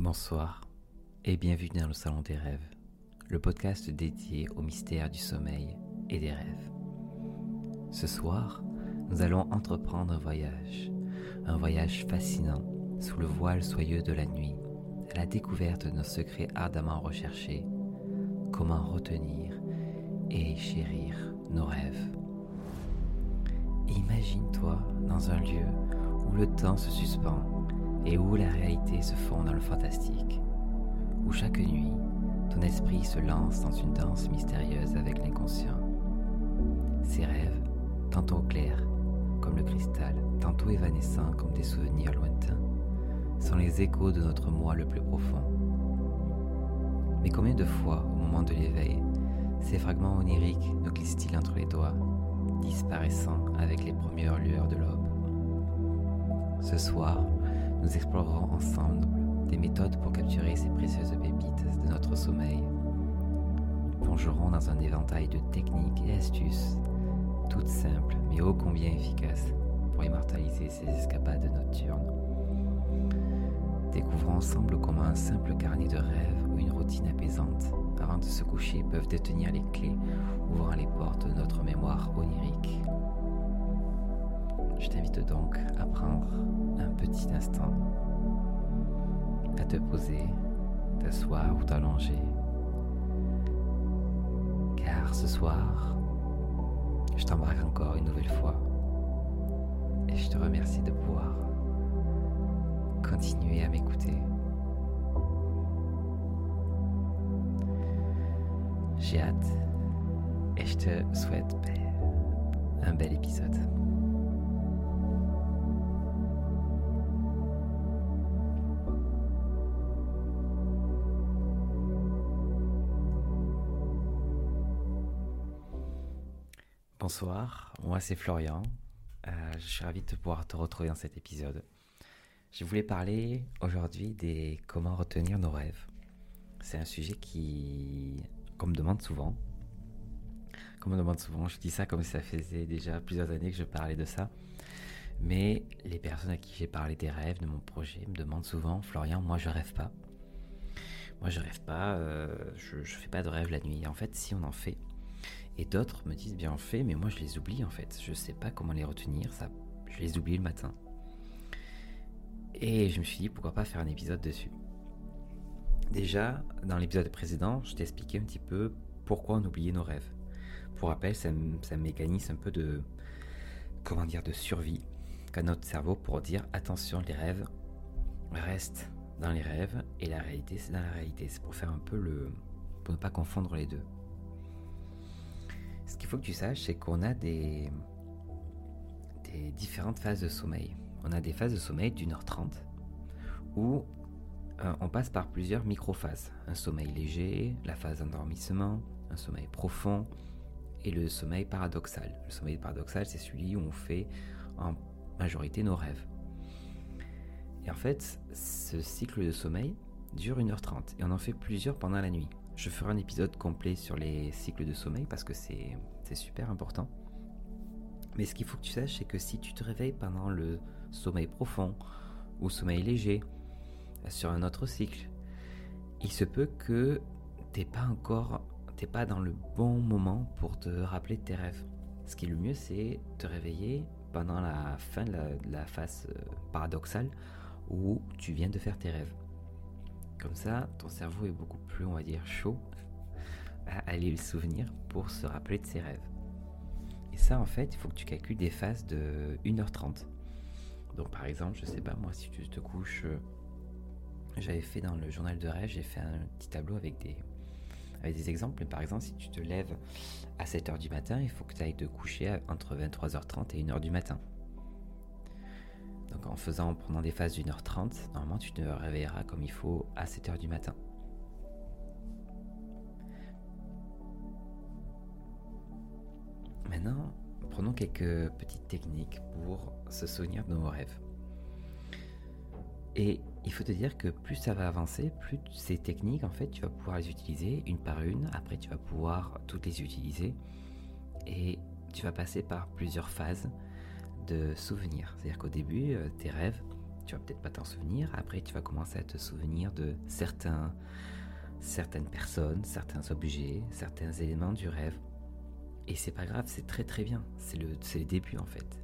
Bonsoir et bienvenue dans le Salon des Rêves, le podcast dédié au mystère du sommeil et des rêves. Ce soir, nous allons entreprendre un voyage, un voyage fascinant sous le voile soyeux de la nuit, à la découverte de nos secrets ardemment recherchés, comment retenir et chérir nos rêves. Imagine-toi dans un lieu où le temps se suspend et où la réalité se fond dans le fantastique, où chaque nuit, ton esprit se lance dans une danse mystérieuse avec l'inconscient. Ces rêves, tantôt clairs comme le cristal, tantôt évanescents comme des souvenirs lointains, sont les échos de notre moi le plus profond. Mais combien de fois, au moment de l'éveil, ces fragments oniriques nous glissent-ils entre les doigts, disparaissant avec les premières lueurs de l'aube? Ce soir, nous explorerons ensemble des méthodes pour capturer ces précieuses pépites de notre sommeil. Nous plongerons dans un éventail de techniques et astuces, toutes simples mais ô combien efficaces pour immortaliser ces escapades nocturnes. Découvrons ensemble comment un simple carnet de rêves ou une routine apaisante avant de se coucher peuvent détenir les clés ouvrant les portes de notre mémoire onirique. Je t'invite donc à prendre un petit instant, à te poser, t'asseoir ou t'allonger. Car ce soir, je t'embarque encore une nouvelle fois et je te remercie de pouvoir continuer à m'écouter. J'ai hâte et je te souhaite un bel épisode. Bonsoir, moi c'est Florian. Euh, je suis ravi de pouvoir te retrouver dans cet épisode. Je voulais parler aujourd'hui des comment retenir nos rêves. C'est un sujet qui, qu'on me demande souvent. Me demande souvent, je dis ça comme ça faisait déjà plusieurs années que je parlais de ça. Mais les personnes à qui j'ai parlé des rêves, de mon projet, me demandent souvent, Florian, moi je rêve pas. Moi je rêve pas, euh, je, je fais pas de rêve la nuit. En fait, si on en fait, et d'autres me disent bien fait, mais moi je les oublie en fait. Je sais pas comment les retenir, ça, je les oublie le matin. Et je me suis dit pourquoi pas faire un épisode dessus. Déjà, dans l'épisode précédent, je t'ai expliqué un petit peu pourquoi on oubliait nos rêves. Pour rappel, c'est un, mécanisme un peu de, comment dire, de survie qu'a notre cerveau pour dire attention, les rêves restent dans les rêves et la réalité c'est dans la réalité. C'est pour faire un peu le, pour ne pas confondre les deux. Ce qu'il faut que tu saches, c'est qu'on a des, différentes phases de sommeil. On a des phases de sommeil d'une heure trente où euh, on passe par plusieurs micro-phases. Un sommeil léger, la phase d'endormissement, un sommeil profond et le sommeil paradoxal. Le sommeil paradoxal, c'est celui où on fait en majorité nos rêves. Et en fait, ce cycle de sommeil dure 1h30 et on en fait plusieurs pendant la nuit. Je ferai un épisode complet sur les cycles de sommeil parce que c'est super important. Mais ce qu'il faut que tu saches, c'est que si tu te réveilles pendant le sommeil profond ou sommeil léger sur un autre cycle, il se peut que t'es pas encore, t'es pas dans le bon moment pour te rappeler de tes rêves. Ce qui est le mieux, c'est te réveiller pendant la fin de la, phase euh, paradoxale où tu viens de faire tes rêves. Comme ça, ton cerveau est beaucoup plus, on va dire, chaud à aller le souvenir pour se rappeler de ses rêves. Et ça, en fait, il faut que tu calcules des phases de 1h30. Donc, par exemple, je sais pas, moi, si tu te couches, euh, j'avais fait dans le journal de rêve, j'ai fait un petit tableau avec des, avec des exemples. Par exemple, si tu te lèves à 7h du matin, il faut que tu ailles te coucher entre 23h30 et 1h du matin. Donc en faisant, en prenant des phases d'une heure trente, normalement tu te réveilleras comme il faut à 7 heures du matin. Maintenant, prenons quelques petites techniques pour se souvenir de nos rêves. Et il faut te dire que plus ça va avancer, plus ces techniques, en fait, tu vas pouvoir les utiliser une par une. Après, tu vas pouvoir toutes les utiliser. Et tu vas passer par plusieurs phases de souvenirs. C'est-à-dire qu'au début, euh, tes rêves, tu vas peut-être pas t'en souvenir. Après, tu vas commencer à te souvenir de certains, certaines personnes, certains objets, certains éléments du rêve. Et c'est pas grave, c'est très très bien. C'est le, début en fait.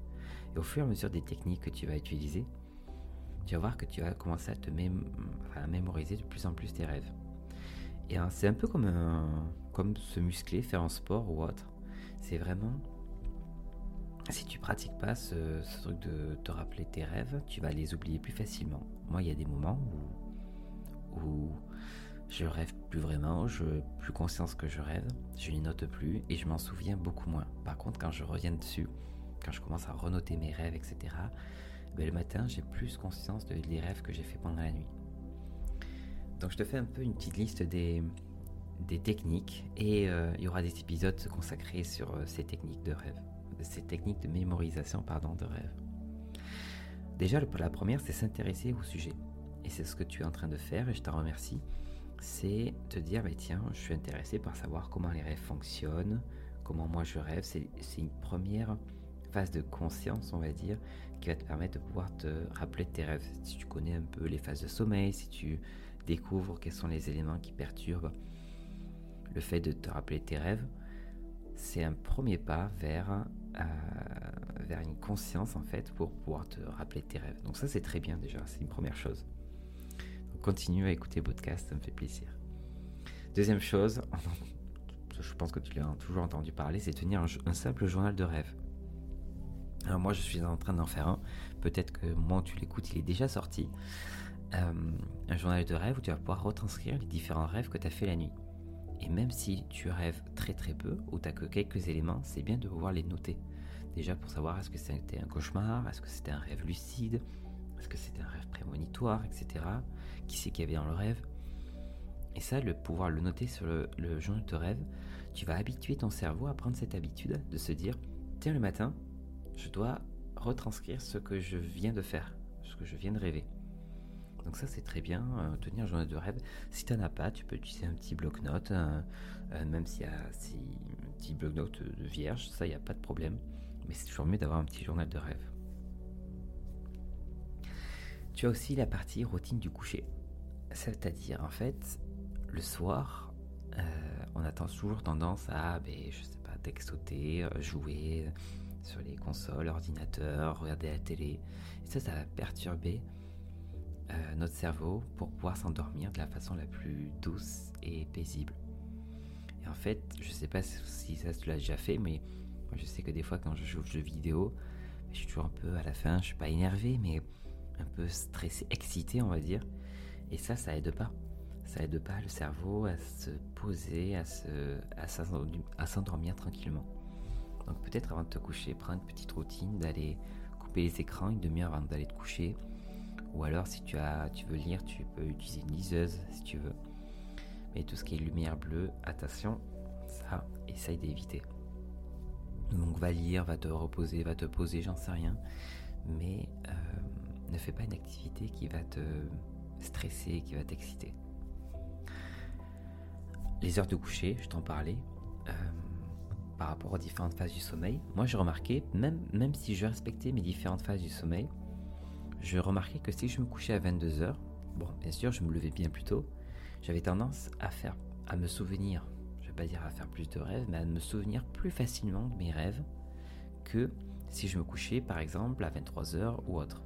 Et au fur et à mesure des techniques que tu vas utiliser, tu vas voir que tu vas commencer à te mémoriser de plus en plus tes rêves. Et hein, c'est un peu comme, comme se muscler, faire un sport ou autre. C'est vraiment si tu pratiques pas ce, truc de te rappeler tes rêves, tu vas les oublier plus facilement. Moi, il y a des moments où, je rêve plus vraiment, je plus conscience que je rêve, je les note plus et je m'en souviens beaucoup moins. Par contre, quand je reviens dessus, quand je commence à renoter mes rêves, etc., ben, le matin, j'ai plus conscience de, des rêves que j'ai fait pendant la nuit. Donc, je te fais un peu une petite liste des, des techniques et euh, il y aura des épisodes consacrés sur euh, ces techniques de rêve ces techniques de mémorisation de rêve. Déjà, la première, c'est s'intéresser au sujet. Et c'est ce que tu es en train de faire, et je t'en remercie. C'est te dire, bah, tiens, je suis intéressé par savoir comment les rêves fonctionnent, comment moi je rêve. C'est une première phase de conscience, on va dire, qui va te permettre de pouvoir te rappeler de tes rêves. Si tu connais un peu les phases de sommeil, si tu découvres quels sont les éléments qui perturbent le fait de te rappeler tes rêves, c'est un premier pas vers euh, vers une conscience en fait pour pouvoir te rappeler tes rêves. Donc ça c'est très bien déjà, c'est une première chose. continue à écouter podcast, ça me fait plaisir. Deuxième chose, je pense que tu l'as toujours entendu parler, c'est tenir un, simple journal de rêve. Alors moi je suis en train d'en faire un, peut-être que moi tu l'écoutes, il est déjà sorti. Euh, un journal de rêve où tu vas pouvoir retranscrire les différents rêves que tu as fait la nuit. Et même si tu rêves très très peu ou tu que quelques éléments, c'est bien de pouvoir les noter. Déjà pour savoir est-ce que c'était un cauchemar, est-ce que c'était un rêve lucide, est-ce que c'était un rêve prémonitoire, etc. Qui c'est qu'il y avait dans le rêve. Et ça, le pouvoir le noter sur le, le journal de rêve, tu vas habituer ton cerveau à prendre cette habitude de se dire, tiens le matin, je dois retranscrire ce que je viens de faire, ce que je viens de rêver. Donc ça c'est très bien, euh, tenir un journal de rêve. Si tu n'en as pas, tu peux utiliser un petit bloc-notes, euh, même s'il y a un petit bloc-notes de vierge, ça il n'y a pas de problème. Mais c'est toujours mieux d'avoir un petit journal de rêve. Tu as aussi la partie routine du coucher. C'est-à-dire en fait, le soir, euh, on a toujours tendance à, ben, je sais pas, textoter, jouer sur les consoles, ordinateurs, regarder la télé. Et ça, ça va perturber euh, notre cerveau pour pouvoir s'endormir de la façon la plus douce et paisible. Et en fait, je sais pas si ça tu l'as déjà fait, mais je sais que des fois quand je joue aux jeux vidéo, je suis toujours un peu à la fin, je suis pas énervé, mais un peu stressé, excité, on va dire. Et ça, ça aide pas. Ça aide pas le cerveau à se poser, à se, à s'endormir tranquillement. Donc peut-être avant de te coucher, prends une petite routine d'aller couper les écrans une demi-heure avant d'aller te coucher ou alors, si tu, as, tu veux lire, tu peux utiliser une liseuse si tu veux. Mais tout ce qui est lumière bleue, attention, ça, essaye d'éviter. Donc, va lire, va te reposer, va te poser, j'en sais rien. Mais euh, ne fais pas une activité qui va te stresser, qui va t'exciter. Les heures de coucher, je t'en parlais. Euh, par rapport aux différentes phases du sommeil. Moi, j'ai remarqué, même, même si je respectais mes différentes phases du sommeil, je remarquais que si je me couchais à 22h, bon, bien sûr, je me levais bien plus tôt, j'avais tendance à faire, à me souvenir, je vais pas dire à faire plus de rêves, mais à me souvenir plus facilement de mes rêves que si je me couchais par exemple à 23h ou autre.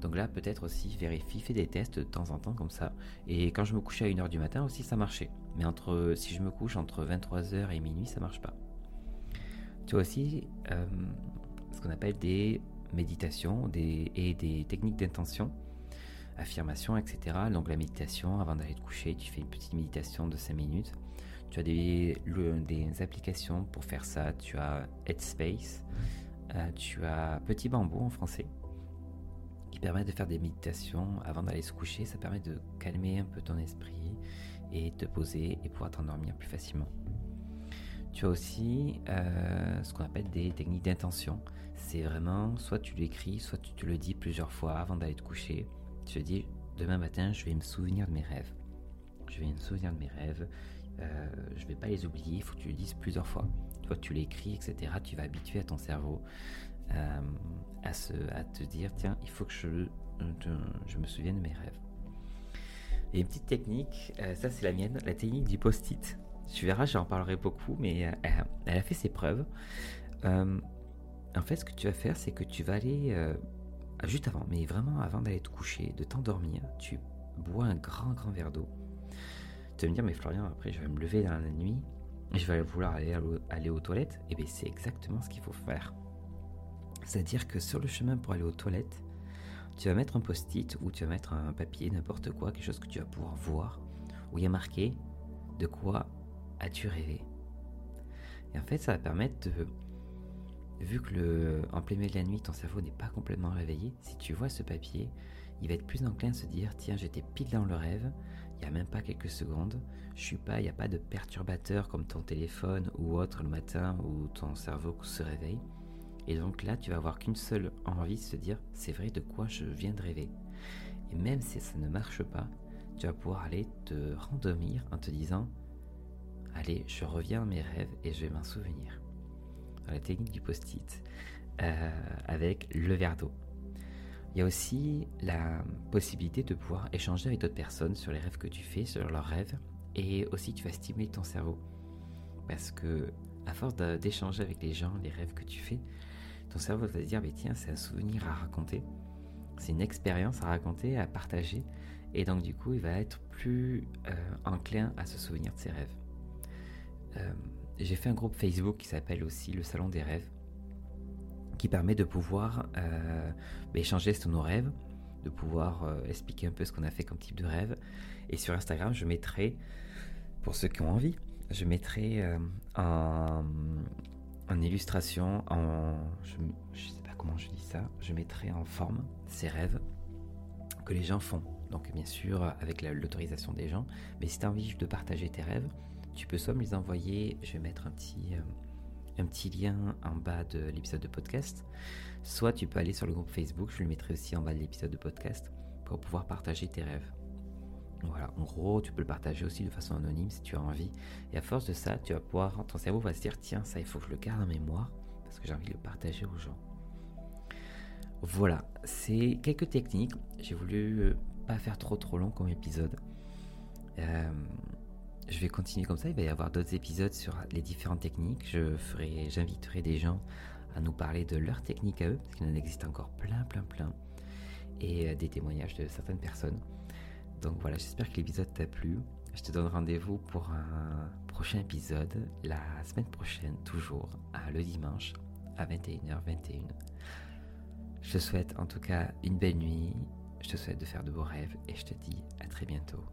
Donc là, peut-être aussi vérifie, fais des tests de temps en temps comme ça. Et quand je me couchais à 1h du matin aussi, ça marchait. Mais entre, si je me couche entre 23h et minuit, ça marche pas. Tu as aussi euh, ce qu'on appelle des méditation et des techniques d'intention, affirmation, etc. Donc la méditation, avant d'aller te coucher, tu fais une petite méditation de 5 minutes. Tu as des, des applications pour faire ça. Tu as Headspace, euh, tu as Petit Bambou en français, qui permet de faire des méditations avant d'aller se coucher. Ça permet de calmer un peu ton esprit et te poser et pouvoir t'endormir plus facilement. Tu as aussi euh, ce qu'on appelle des techniques d'intention. C'est vraiment, soit tu l'écris, soit tu te le dis plusieurs fois avant d'aller te coucher. Tu te dis, demain matin, je vais me souvenir de mes rêves. Je vais me souvenir de mes rêves. Euh, je vais pas les oublier, il faut que tu le dises plusieurs fois. Toi, tu l'écris, etc. Tu vas habituer à ton cerveau euh, à, te dire, tiens, il faut que je me souviens de mes rêves. Et une petite technique, euh, ça c'est la mienne, la technique du post-it. Tu verras, j'en parlerai beaucoup, mais euh, elle, a fait ses preuves. Euh, en fait, ce que tu vas faire, c'est que tu vas aller juste avant, mais vraiment avant d'aller te coucher, de t'endormir, tu bois un grand, grand verre d'eau. Tu vas me dire, mais Florian, après je vais me lever dans la nuit, je vais vouloir aller, aller aux toilettes. Et eh bien, c'est exactement ce qu'il faut faire. C'est-à-dire que sur le chemin pour aller aux toilettes, tu vas mettre un post-it ou tu vas mettre un papier, n'importe quoi, quelque chose que tu vas pouvoir voir, où il y a marqué de quoi as-tu rêvé. Et en fait, ça va permettre de, vu que le, en plein milieu de la nuit, ton cerveau n'est pas complètement réveillé, si tu vois ce papier, il va être plus enclin à se dire tiens, j'étais pile dans le rêve, il n'y a même pas quelques secondes, je suis pas, il n'y a pas de perturbateur comme ton téléphone ou autre le matin où ton cerveau se réveille. Et donc là, tu vas avoir qu'une seule envie, se dire, c'est vrai de quoi je viens de rêver. Et même si ça ne marche pas, tu vas pouvoir aller te rendormir en te disant, allez, je reviens à mes rêves et je vais m'en souvenir. la technique du post-it, euh, avec le verre d'eau. Il y a aussi la possibilité de pouvoir échanger avec d'autres personnes sur les rêves que tu fais, sur leurs rêves, et aussi tu vas stimuler ton cerveau. Parce que à force d'échanger avec les gens, les rêves que tu fais, ton cerveau va se dire, tiens, c'est un souvenir à raconter, c'est une expérience à raconter, à partager, et donc du coup, il va être plus euh, enclin à se souvenir de ses rêves. Euh, j'ai fait un groupe Facebook qui s'appelle aussi le Salon des rêves, qui permet de pouvoir euh, bah, échanger sur nos rêves, de pouvoir expliquer un peu ce qu'on a fait comme type de rêve. Et sur Instagram, je mettrai, pour ceux qui ont envie, je mettrai en illustration, en, je ne sais pas comment je dis ça, je mettrai en forme ces rêves que les gens font. Donc bien sûr avec l'autorisation des gens, mais si tu as envie de partager tes rêves, tu peux soit me les envoyer, je vais mettre un petit, euh, un petit lien en bas de l'épisode de podcast, soit tu peux aller sur le groupe Facebook, je le mettrai aussi en bas de l'épisode de podcast pour pouvoir partager tes rêves. Voilà, en gros, tu peux le partager aussi de façon anonyme si tu as envie. Et à force de ça, tu vas pouvoir, ton cerveau va se dire tiens, ça, il faut que je le garde en mémoire parce que j'ai envie de le partager aux gens. Voilà, c'est quelques techniques. J'ai voulu euh, pas faire trop trop long comme épisode. Euh, je vais continuer comme ça. Il va y avoir d'autres épisodes sur les différentes techniques. Je ferai, j'inviterai des gens à nous parler de leurs techniques à eux, parce qu'il en existe encore plein, plein, plein, et euh, des témoignages de certaines personnes. Donc voilà, j'espère que l'épisode t'a plu. Je te donne rendez-vous pour un prochain épisode la semaine prochaine, toujours le dimanche à 21h21. Je te souhaite en tout cas une belle nuit, je te souhaite de faire de beaux rêves et je te dis à très bientôt.